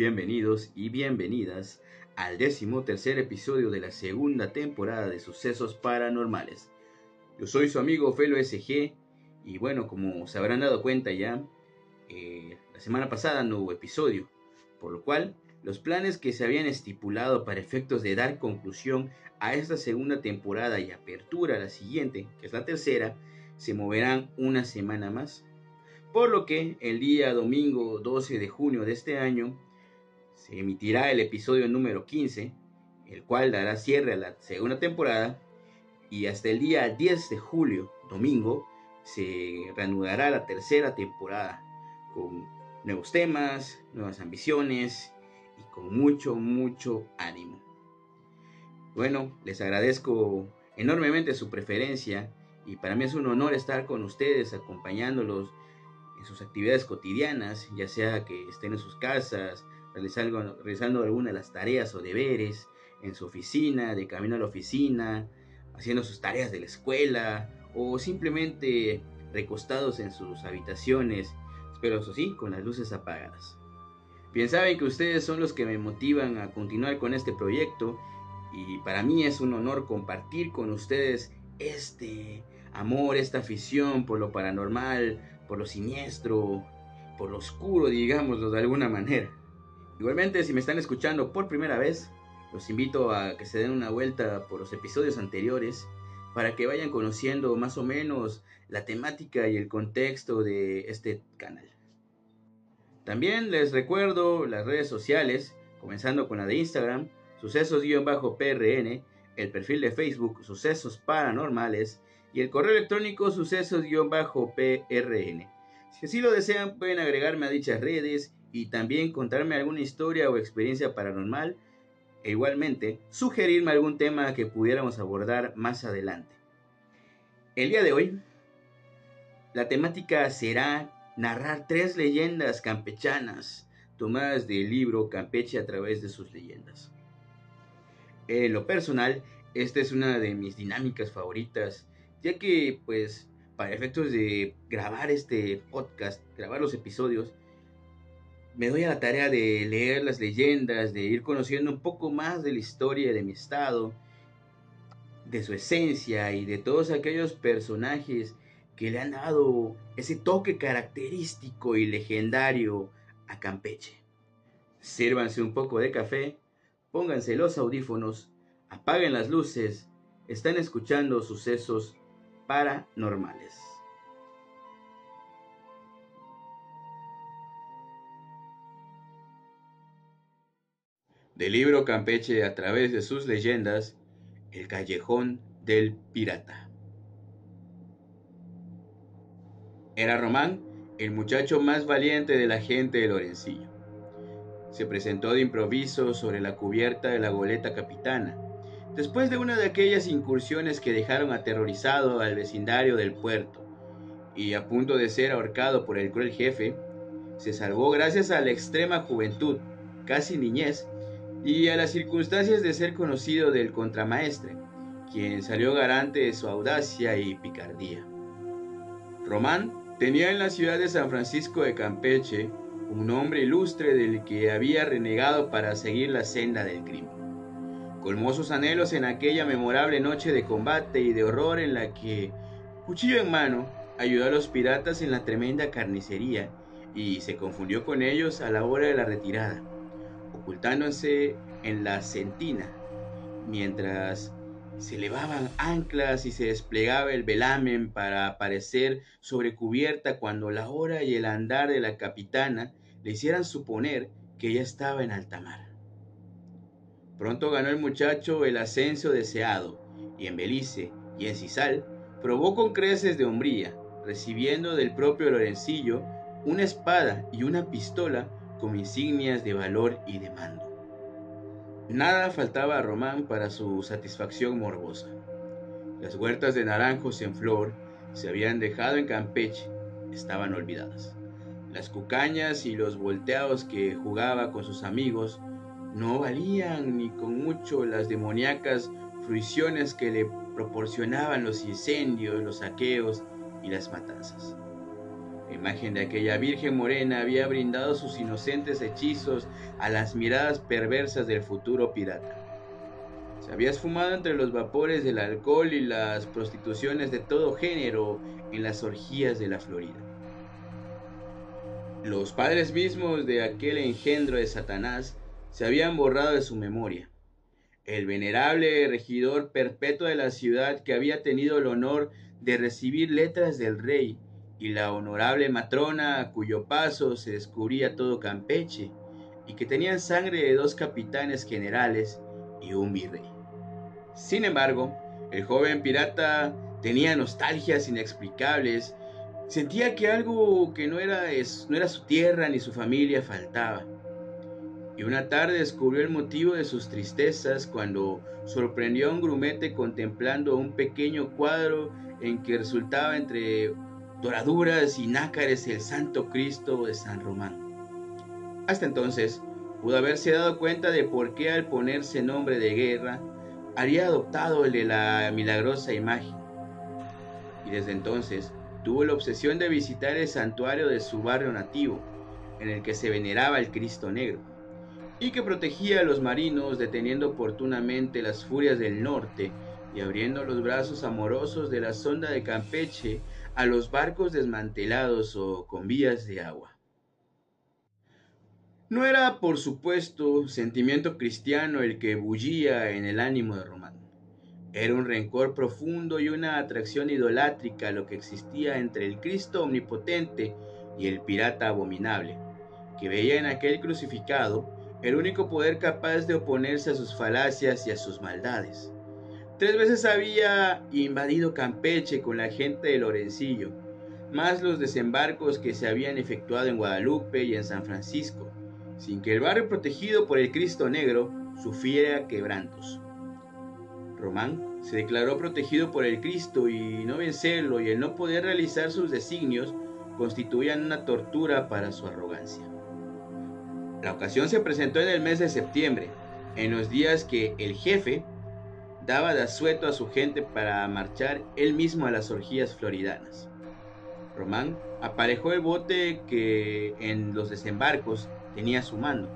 bienvenidos y bienvenidas al décimo tercer episodio de la segunda temporada de Sucesos Paranormales. Yo soy su amigo Felo SG y bueno, como se habrán dado cuenta ya, eh, la semana pasada no hubo episodio, por lo cual los planes que se habían estipulado para efectos de dar conclusión a esta segunda temporada y apertura a la siguiente, que es la tercera, se moverán una semana más. Por lo que el día domingo 12 de junio de este año se emitirá el episodio número 15, el cual dará cierre a la segunda temporada, y hasta el día 10 de julio, domingo, se reanudará la tercera temporada con nuevos temas, nuevas ambiciones y con mucho, mucho ánimo. Bueno, les agradezco enormemente su preferencia y para mí es un honor estar con ustedes acompañándolos en sus actividades cotidianas, ya sea que estén en sus casas, realizando, realizando alguna de las tareas o deberes, en su oficina, de camino a la oficina, haciendo sus tareas de la escuela o simplemente recostados en sus habitaciones, pero eso sí, con las luces apagadas. Bien saben que ustedes son los que me motivan a continuar con este proyecto y para mí es un honor compartir con ustedes este amor, esta afición por lo paranormal, por lo siniestro, por lo oscuro, digámoslo de alguna manera. Igualmente, si me están escuchando por primera vez, los invito a que se den una vuelta por los episodios anteriores para que vayan conociendo más o menos la temática y el contexto de este canal. También les recuerdo las redes sociales, comenzando con la de Instagram, sucesos-prn, el perfil de Facebook, sucesos paranormales, y el correo electrónico sucesos-prn. Si así lo desean, pueden agregarme a dichas redes y también contarme alguna historia o experiencia paranormal e igualmente sugerirme algún tema que pudiéramos abordar más adelante. El día de hoy, la temática será narrar tres leyendas campechanas tomadas del libro Campeche a través de sus leyendas. En lo personal, esta es una de mis dinámicas favoritas ya que pues para efectos de grabar este podcast, grabar los episodios, me doy a la tarea de leer las leyendas, de ir conociendo un poco más de la historia de mi estado, de su esencia y de todos aquellos personajes que le han dado ese toque característico y legendario a Campeche. Sírvanse un poco de café, pónganse los audífonos, apaguen las luces, están escuchando sucesos paranormales. Del libro Campeche a través de sus leyendas, El callejón del pirata. Era Román, el muchacho más valiente de la gente de Lorencillo. Se presentó de improviso sobre la cubierta de la goleta capitana después de una de aquellas incursiones que dejaron aterrorizado al vecindario del puerto, y a punto de ser ahorcado por el cruel jefe, se salvó gracias a la extrema juventud, casi niñez, y a las circunstancias de ser conocido del contramaestre, quien salió garante de su audacia y picardía. Román tenía en la ciudad de San Francisco de Campeche un hombre ilustre del que había renegado para seguir la senda del crimen colmó sus anhelos en aquella memorable noche de combate y de horror en la que, cuchillo en mano, ayudó a los piratas en la tremenda carnicería y se confundió con ellos a la hora de la retirada, ocultándose en la centina, mientras se elevaban anclas y se desplegaba el velamen para aparecer sobre cubierta cuando la hora y el andar de la capitana le hicieran suponer que ella estaba en alta mar. Pronto ganó el muchacho el ascenso deseado, y en Belice y en Cisal probó con creces de hombría, recibiendo del propio Lorencillo una espada y una pistola como insignias de valor y de mando. Nada faltaba a Román para su satisfacción morbosa. Las huertas de naranjos en flor se habían dejado en Campeche, estaban olvidadas. Las cucañas y los volteados que jugaba con sus amigos no valían ni con mucho las demoníacas fruiciones que le proporcionaban los incendios, los saqueos y las matanzas. Imagen de aquella Virgen morena había brindado sus inocentes hechizos a las miradas perversas del futuro pirata. Se había esfumado entre los vapores del alcohol y las prostituciones de todo género en las orgías de la Florida. Los padres mismos de aquel engendro de Satanás se habían borrado de su memoria. El venerable regidor perpetuo de la ciudad que había tenido el honor de recibir letras del rey y la honorable matrona a cuyo paso se descubría todo Campeche y que tenían sangre de dos capitanes generales y un virrey. Sin embargo, el joven pirata tenía nostalgias inexplicables, sentía que algo que no era, no era su tierra ni su familia faltaba y una tarde descubrió el motivo de sus tristezas cuando sorprendió a un grumete contemplando un pequeño cuadro en que resultaba entre doraduras y nácares el Santo Cristo de San Román. Hasta entonces pudo haberse dado cuenta de por qué al ponerse nombre de guerra había adoptado el de la milagrosa imagen. Y desde entonces tuvo la obsesión de visitar el santuario de su barrio nativo, en el que se veneraba el Cristo Negro y que protegía a los marinos deteniendo oportunamente las furias del norte y abriendo los brazos amorosos de la sonda de Campeche a los barcos desmantelados o con vías de agua. No era, por supuesto, sentimiento cristiano el que bullía en el ánimo de Román. Era un rencor profundo y una atracción idolátrica lo que existía entre el Cristo omnipotente y el pirata abominable, que veía en aquel crucificado el único poder capaz de oponerse a sus falacias y a sus maldades. Tres veces había invadido Campeche con la gente de Lorencillo, más los desembarcos que se habían efectuado en Guadalupe y en San Francisco, sin que el barrio protegido por el Cristo Negro sufriera quebrantos. Román se declaró protegido por el Cristo y no vencerlo y el no poder realizar sus designios constituían una tortura para su arrogancia. La ocasión se presentó en el mes de septiembre, en los días que el jefe daba de asueto a su gente para marchar él mismo a las orgías floridanas. Román aparejó el bote que en los desembarcos tenía su mando,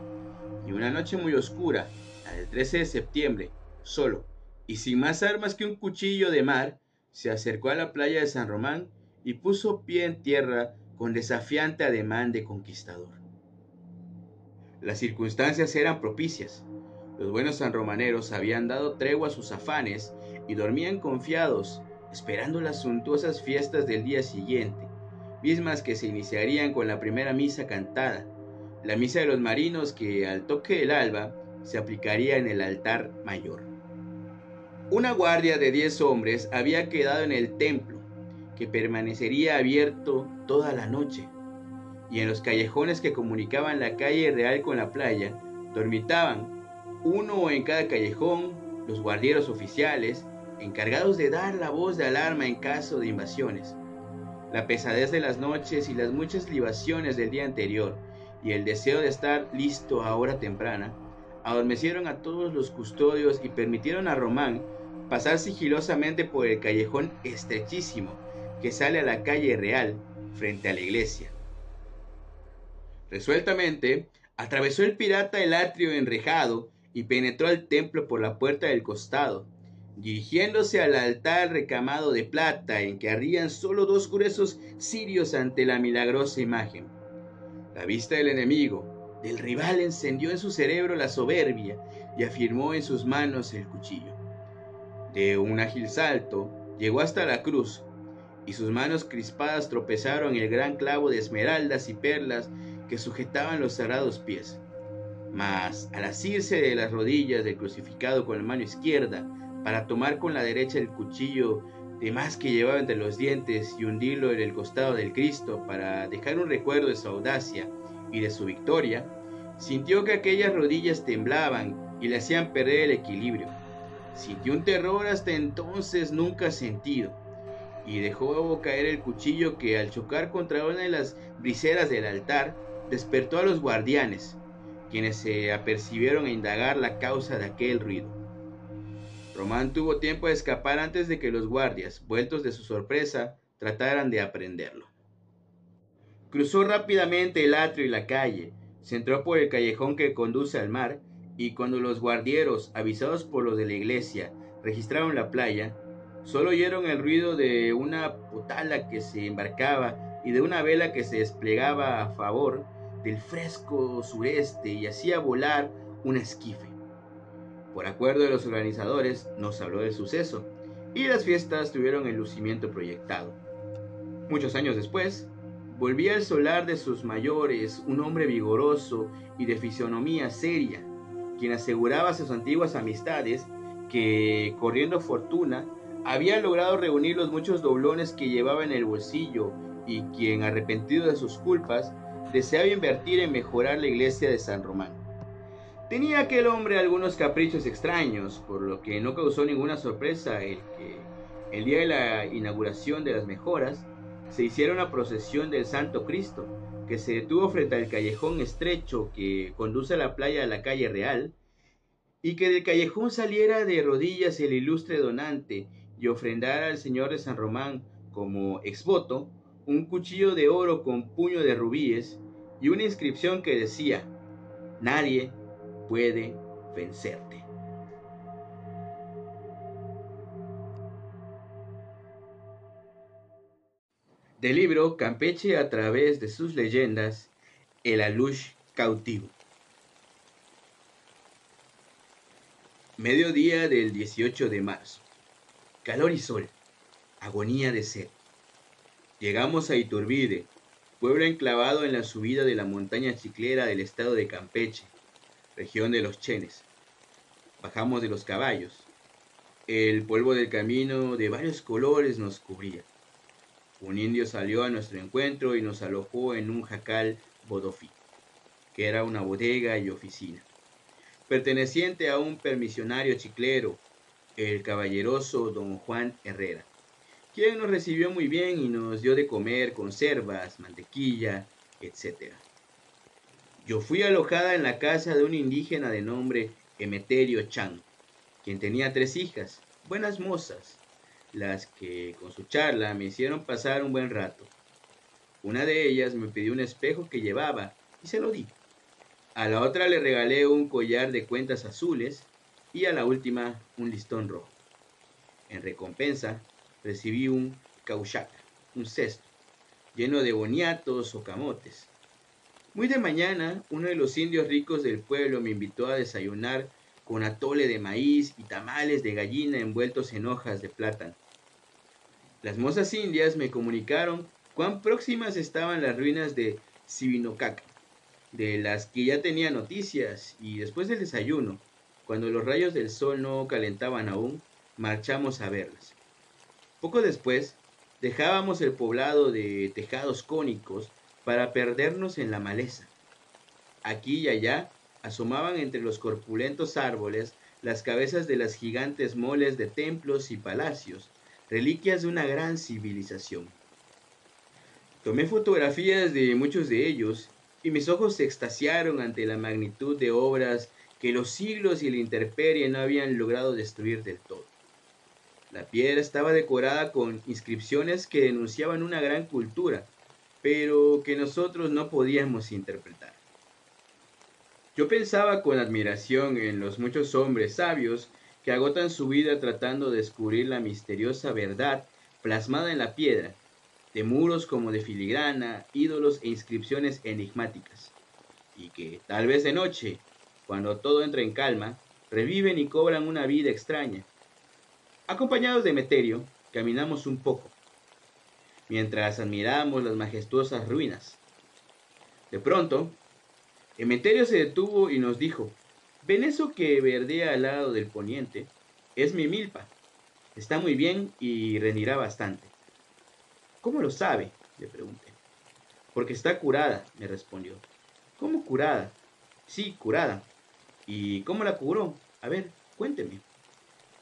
y una noche muy oscura, la del 13 de septiembre, solo y sin más armas que un cuchillo de mar, se acercó a la playa de San Román y puso pie en tierra con desafiante ademán de conquistador. Las circunstancias eran propicias. Los buenos sanromaneros habían dado tregua a sus afanes y dormían confiados, esperando las suntuosas fiestas del día siguiente, mismas que se iniciarían con la primera misa cantada, la misa de los marinos que al toque del alba se aplicaría en el altar mayor. Una guardia de diez hombres había quedado en el templo, que permanecería abierto toda la noche y en los callejones que comunicaban la calle real con la playa, dormitaban, uno en cada callejón, los guardieros oficiales, encargados de dar la voz de alarma en caso de invasiones. La pesadez de las noches y las muchas libaciones del día anterior y el deseo de estar listo a hora temprana, adormecieron a todos los custodios y permitieron a Román pasar sigilosamente por el callejón estrechísimo que sale a la calle real frente a la iglesia. Resueltamente, atravesó el pirata el atrio enrejado y penetró al templo por la puerta del costado, dirigiéndose al altar recamado de plata en que ardían solo dos gruesos cirios ante la milagrosa imagen. La vista del enemigo, del rival, encendió en su cerebro la soberbia y afirmó en sus manos el cuchillo. De un ágil salto, llegó hasta la cruz, y sus manos crispadas tropezaron el gran clavo de esmeraldas y perlas que sujetaban los cerrados pies. Mas al asirse de las rodillas del crucificado con la mano izquierda para tomar con la derecha el cuchillo de más que llevaba entre los dientes y hundirlo en el costado del Cristo para dejar un recuerdo de su audacia y de su victoria, sintió que aquellas rodillas temblaban y le hacían perder el equilibrio. Sintió un terror hasta entonces nunca sentido y dejó caer el cuchillo que al chocar contra una de las briseras del altar despertó a los guardianes, quienes se apercibieron a indagar la causa de aquel ruido. Román tuvo tiempo de escapar antes de que los guardias, vueltos de su sorpresa, trataran de aprenderlo. Cruzó rápidamente el atrio y la calle, se entró por el callejón que conduce al mar, y cuando los guardieros, avisados por los de la iglesia, registraron la playa, solo oyeron el ruido de una potala que se embarcaba y de una vela que se desplegaba a favor del fresco sureste y hacía volar un esquife. Por acuerdo de los organizadores, nos habló del suceso y las fiestas tuvieron el lucimiento proyectado. Muchos años después, volvía al solar de sus mayores un hombre vigoroso y de fisonomía seria, quien aseguraba a sus antiguas amistades que, corriendo fortuna, había logrado reunir los muchos doblones que llevaba en el bolsillo y quien, arrepentido de sus culpas, deseaba invertir en mejorar la iglesia de San Román. Tenía aquel hombre algunos caprichos extraños, por lo que no causó ninguna sorpresa el que el día de la inauguración de las mejoras se hiciera una procesión del Santo Cristo, que se detuvo frente al callejón estrecho que conduce a la playa de la calle Real, y que del callejón saliera de rodillas el ilustre donante y ofrendara al Señor de San Román como exvoto un cuchillo de oro con puño de rubíes y una inscripción que decía, nadie puede vencerte. Del libro Campeche a través de sus leyendas, El Alush cautivo. Mediodía del 18 de marzo. Calor y sol. Agonía de sed. Llegamos a Iturbide, pueblo enclavado en la subida de la montaña chiclera del estado de Campeche, región de los Chenes. Bajamos de los caballos. El polvo del camino de varios colores nos cubría. Un indio salió a nuestro encuentro y nos alojó en un jacal bodofí, que era una bodega y oficina, perteneciente a un permisionario chiclero, el caballeroso don Juan Herrera, quien nos recibió muy bien y nos dio de comer conservas, mantequilla, etc. Yo fui alojada en la casa de un indígena de nombre Emeterio Chan, quien tenía tres hijas, buenas mozas, las que con su charla me hicieron pasar un buen rato. Una de ellas me pidió un espejo que llevaba y se lo di. A la otra le regalé un collar de cuentas azules y a la última un listón rojo. En recompensa recibí un cauchaca, un cesto, lleno de boniatos o camotes, muy de mañana, uno de los indios ricos del pueblo me invitó a desayunar con atole de maíz y tamales de gallina envueltos en hojas de plátano. Las mozas indias me comunicaron cuán próximas estaban las ruinas de Sibinocaca, de las que ya tenía noticias, y después del desayuno, cuando los rayos del sol no calentaban aún, marchamos a verlas. Poco después, dejábamos el poblado de tejados cónicos para perdernos en la maleza. Aquí y allá asomaban entre los corpulentos árboles las cabezas de las gigantes moles de templos y palacios, reliquias de una gran civilización. Tomé fotografías de muchos de ellos y mis ojos se extasiaron ante la magnitud de obras que los siglos y la intemperie no habían logrado destruir del todo. La piedra estaba decorada con inscripciones que denunciaban una gran cultura, pero que nosotros no podíamos interpretar. Yo pensaba con admiración en los muchos hombres sabios que agotan su vida tratando de descubrir la misteriosa verdad plasmada en la piedra, de muros como de filigrana, ídolos e inscripciones enigmáticas, y que tal vez de noche, cuando todo entra en calma, reviven y cobran una vida extraña. Acompañados de Meterio, caminamos un poco, mientras admiramos las majestuosas ruinas. De pronto, Emeterio se detuvo y nos dijo, ¿ven eso que verdea al lado del poniente? Es mi milpa. Está muy bien y rendirá bastante. ¿Cómo lo sabe? le pregunté. Porque está curada, me respondió. ¿Cómo curada? Sí, curada. ¿Y cómo la curó? A ver, cuénteme.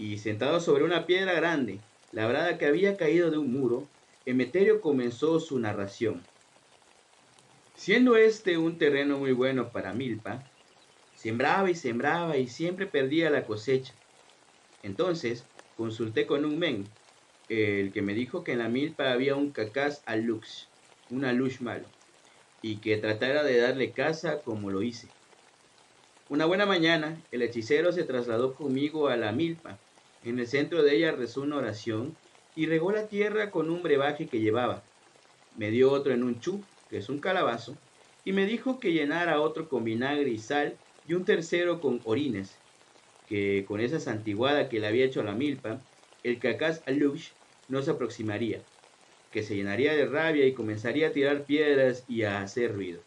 Y sentado sobre una piedra grande, labrada que había caído de un muro, Emeterio comenzó su narración. Siendo este un terreno muy bueno para milpa, sembraba y sembraba y siempre perdía la cosecha. Entonces consulté con un men, el que me dijo que en la milpa había un cacás alux, un alush malo, y que tratara de darle casa como lo hice. Una buena mañana, el hechicero se trasladó conmigo a la milpa. En el centro de ella rezó una oración y regó la tierra con un brebaje que llevaba. Me dio otro en un chu, que es un calabazo, y me dijo que llenara otro con vinagre y sal y un tercero con orines, que con esa santiguada que le había hecho a la milpa, el cacaz alush no se aproximaría, que se llenaría de rabia y comenzaría a tirar piedras y a hacer ruido.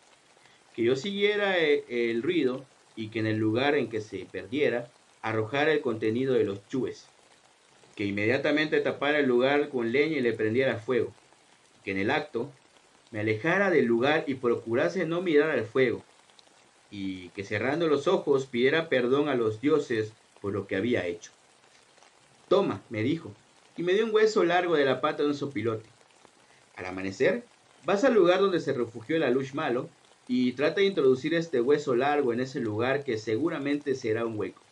Que yo siguiera eh, el ruido y que en el lugar en que se perdiera arrojara el contenido de los chúes, que inmediatamente tapara el lugar con leña y le prendiera fuego, que en el acto me alejara del lugar y procurase no mirar al fuego, y que cerrando los ojos pidiera perdón a los dioses por lo que había hecho. Toma, me dijo, y me dio un hueso largo de la pata de un sopilote. Al amanecer, vas al lugar donde se refugió el alush malo y trata de introducir este hueso largo en ese lugar que seguramente será un hueco.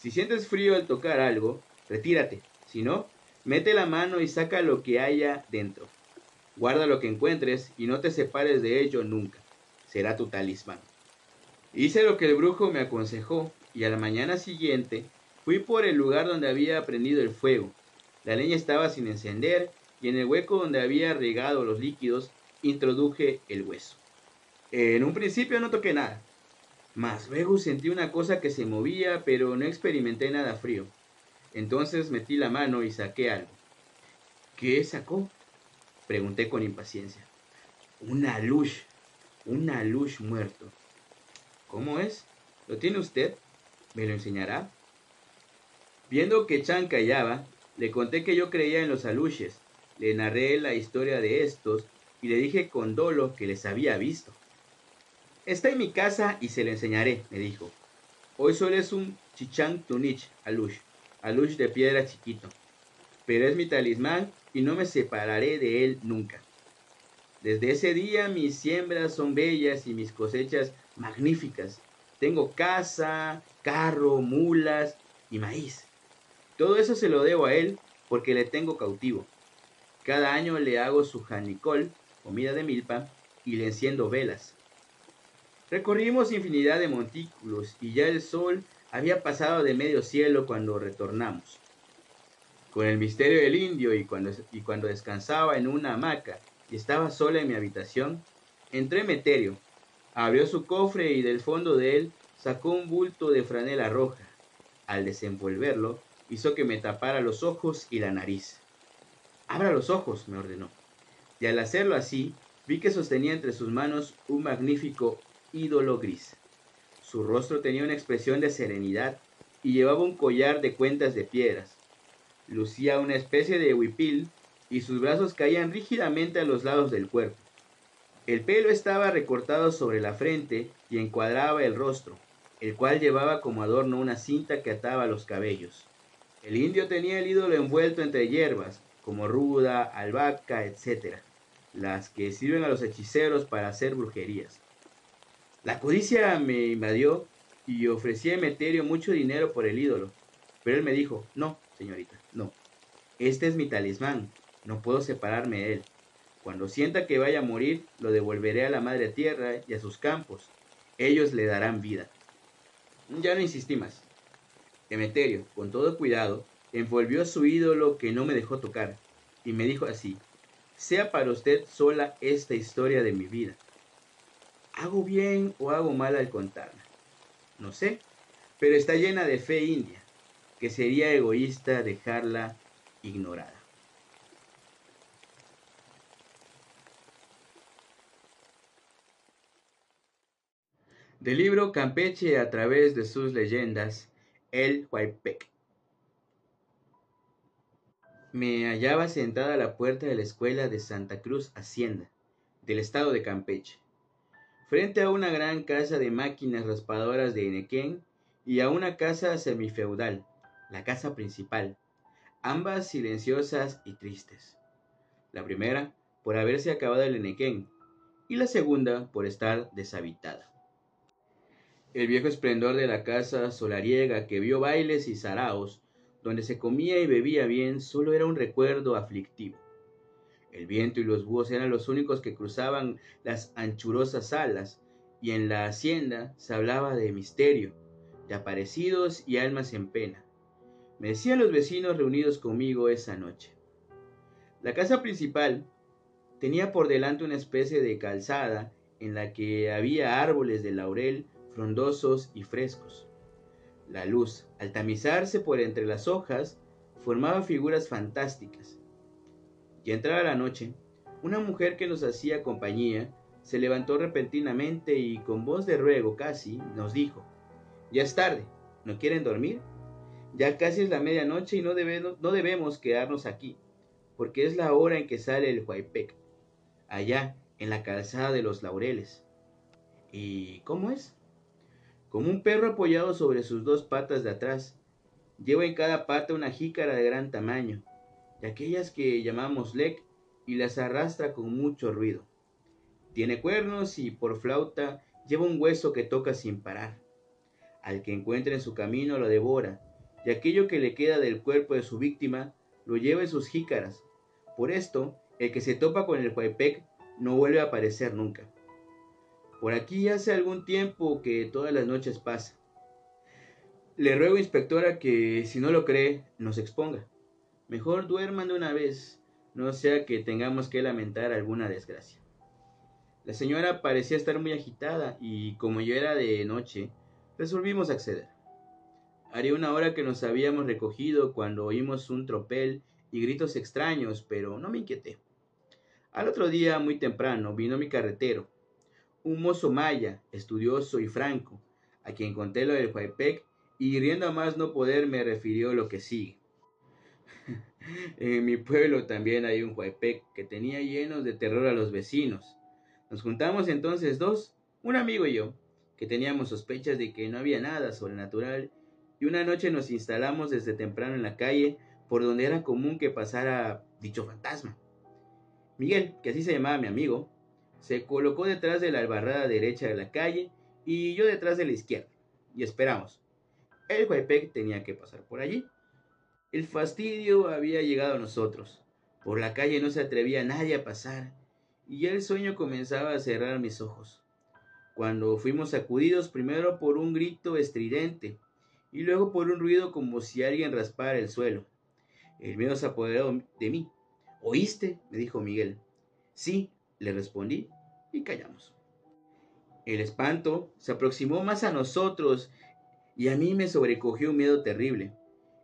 Si sientes frío al tocar algo, retírate. Si no, mete la mano y saca lo que haya dentro. Guarda lo que encuentres y no te separes de ello nunca. Será tu talismán. Hice lo que el brujo me aconsejó y a la mañana siguiente fui por el lugar donde había prendido el fuego. La leña estaba sin encender y en el hueco donde había regado los líquidos introduje el hueso. En un principio no toqué nada, mas luego sentí una cosa que se movía, pero no experimenté nada frío. Entonces metí la mano y saqué algo. ¿Qué sacó? Pregunté con impaciencia. Una luz, una luz muerto. ¿Cómo es? ¿Lo tiene usted? ¿Me lo enseñará? Viendo que Chan callaba, le conté que yo creía en los aluches, le narré la historia de estos y le dije con dolo que les había visto. Está en mi casa y se le enseñaré, me dijo. Hoy solo es un chichang tunich, alush, alush de piedra chiquito. Pero es mi talismán y no me separaré de él nunca. Desde ese día mis siembras son bellas y mis cosechas magníficas. Tengo casa, carro, mulas y maíz. Todo eso se lo debo a él porque le tengo cautivo. Cada año le hago su janicol, comida de milpa, y le enciendo velas. Recorrimos infinidad de montículos y ya el sol había pasado de medio cielo cuando retornamos. Con el misterio del indio y cuando, y cuando descansaba en una hamaca y estaba sola en mi habitación, entré Meterio, abrió su cofre y del fondo de él sacó un bulto de franela roja. Al desenvolverlo, hizo que me tapara los ojos y la nariz. Abra los ojos, me ordenó. Y al hacerlo así, vi que sostenía entre sus manos un magnífico ídolo gris. Su rostro tenía una expresión de serenidad y llevaba un collar de cuentas de piedras. Lucía una especie de huipil y sus brazos caían rígidamente a los lados del cuerpo. El pelo estaba recortado sobre la frente y encuadraba el rostro, el cual llevaba como adorno una cinta que ataba los cabellos. El indio tenía el ídolo envuelto entre hierbas, como ruda, albahaca, etc., las que sirven a los hechiceros para hacer brujerías. La codicia me invadió y ofrecí a Emeterio mucho dinero por el ídolo. Pero él me dijo, no, señorita, no. Este es mi talismán, no puedo separarme de él. Cuando sienta que vaya a morir, lo devolveré a la madre tierra y a sus campos. Ellos le darán vida. Ya no insistí más. Emeterio, con todo cuidado, envolvió su ídolo que no me dejó tocar, y me dijo así, sea para usted sola esta historia de mi vida. ¿Hago bien o hago mal al contarla? No sé, pero está llena de fe india, que sería egoísta dejarla ignorada. Del libro Campeche a través de sus leyendas, El Huaypec. Me hallaba sentada a la puerta de la escuela de Santa Cruz Hacienda, del estado de Campeche frente a una gran casa de máquinas raspadoras de Enequén y a una casa semifeudal, la casa principal, ambas silenciosas y tristes. La primera por haberse acabado el Enequén y la segunda por estar deshabitada. El viejo esplendor de la casa solariega que vio bailes y saraos, donde se comía y bebía bien, solo era un recuerdo aflictivo. El viento y los búhos eran los únicos que cruzaban las anchurosas alas, y en la hacienda se hablaba de misterio, de aparecidos y almas en pena. Me decían los vecinos reunidos conmigo esa noche. La casa principal tenía por delante una especie de calzada en la que había árboles de laurel frondosos y frescos. La luz, al tamizarse por entre las hojas, formaba figuras fantásticas. Y entrada la noche, una mujer que nos hacía compañía se levantó repentinamente y con voz de ruego casi nos dijo, Ya es tarde, ¿no quieren dormir? Ya casi es la medianoche y no debemos, no debemos quedarnos aquí, porque es la hora en que sale el Huaypec, allá en la calzada de los laureles. ¿Y cómo es? Como un perro apoyado sobre sus dos patas de atrás, lleva en cada pata una jícara de gran tamaño, de aquellas que llamamos lec, y las arrastra con mucho ruido. Tiene cuernos y por flauta lleva un hueso que toca sin parar. Al que encuentre en su camino lo devora, y aquello que le queda del cuerpo de su víctima lo lleva en sus jícaras. Por esto, el que se topa con el Huaypec no vuelve a aparecer nunca. Por aquí hace algún tiempo que todas las noches pasa. Le ruego, inspectora, que si no lo cree, nos exponga. Mejor duerman de una vez, no sea que tengamos que lamentar alguna desgracia. La señora parecía estar muy agitada y como yo era de noche, resolvimos acceder. Haría una hora que nos habíamos recogido cuando oímos un tropel y gritos extraños, pero no me inquieté. Al otro día, muy temprano, vino mi carretero, un mozo maya, estudioso y franco, a quien conté lo del Huaypec y riendo a más no poder me refirió lo que sigue. en mi pueblo también hay un Huaypec que tenía llenos de terror a los vecinos. Nos juntamos entonces dos, un amigo y yo, que teníamos sospechas de que no había nada sobrenatural, y una noche nos instalamos desde temprano en la calle por donde era común que pasara dicho fantasma. Miguel, que así se llamaba mi amigo, se colocó detrás de la albarrada derecha de la calle y yo detrás de la izquierda, y esperamos. El Huaypec tenía que pasar por allí. El fastidio había llegado a nosotros. Por la calle no se atrevía nadie a pasar, y ya el sueño comenzaba a cerrar mis ojos. Cuando fuimos sacudidos primero por un grito estridente, y luego por un ruido como si alguien raspara el suelo. El miedo se apoderó de mí. ¿Oíste? me dijo Miguel. Sí, le respondí y callamos. El espanto se aproximó más a nosotros y a mí me sobrecogió un miedo terrible.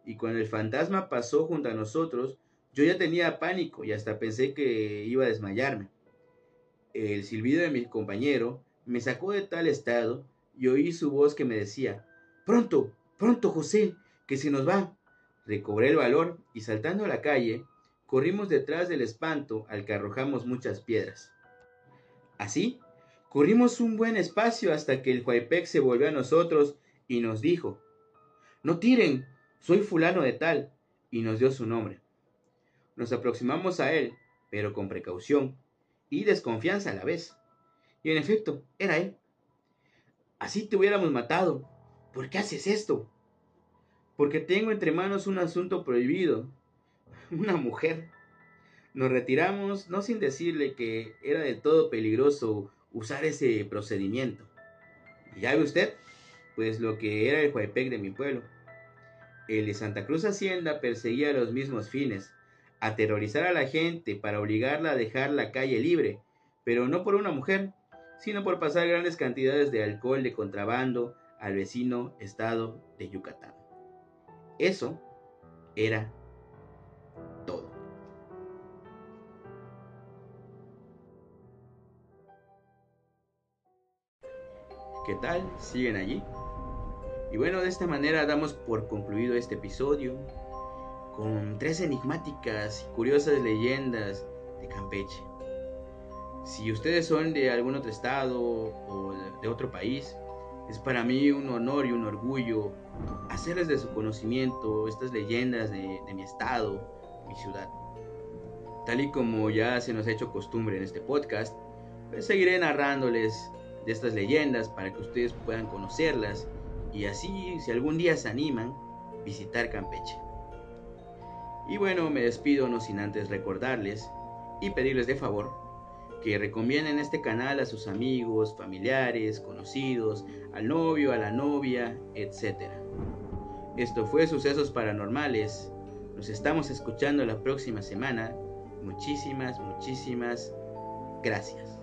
Y cuando el fantasma pasó junto a nosotros, yo ya tenía pánico y hasta pensé que iba a desmayarme. El silbido de mi compañero me sacó de tal estado y oí su voz que me decía, Pronto, pronto, José, que se nos va. Recobré el valor y saltando a la calle, corrimos detrás del espanto al que arrojamos muchas piedras. Así, corrimos un buen espacio hasta que el Huaypec se volvió a nosotros y nos dijo, No tiren, soy fulano de tal, y nos dio su nombre. Nos aproximamos a él, pero con precaución y desconfianza a la vez. Y en efecto, era él. Así te hubiéramos matado. ¿Por qué haces esto? Porque tengo entre manos un asunto prohibido, una mujer. Nos retiramos, no sin decirle que era del todo peligroso usar ese procedimiento. Ya ve usted, pues lo que era el Huaypec de mi pueblo. El de Santa Cruz Hacienda perseguía los mismos fines, aterrorizar a la gente para obligarla a dejar la calle libre, pero no por una mujer, sino por pasar grandes cantidades de alcohol de contrabando al vecino estado de Yucatán. Eso era todo. ¿Qué tal? ¿Siguen allí? Y bueno, de esta manera damos por concluido este episodio con tres enigmáticas y curiosas leyendas de Campeche. Si ustedes son de algún otro estado o de otro país, es para mí un honor y un orgullo hacerles de su conocimiento estas leyendas de, mi estado, mi ciudad. Tal y como ya se nos ha hecho costumbre en este podcast, pues seguiré narrándoles de estas leyendas para que ustedes puedan conocerlas y así, si algún día se animan, visitar Campeche. Y bueno, me despido no sin antes recordarles y pedirles de favor que recomienden este canal a sus amigos, familiares, conocidos, al novio, a la novia, etc. Esto fue Sucesos Paranormales. Nos estamos escuchando la próxima semana. Muchísimas, muchísimas gracias.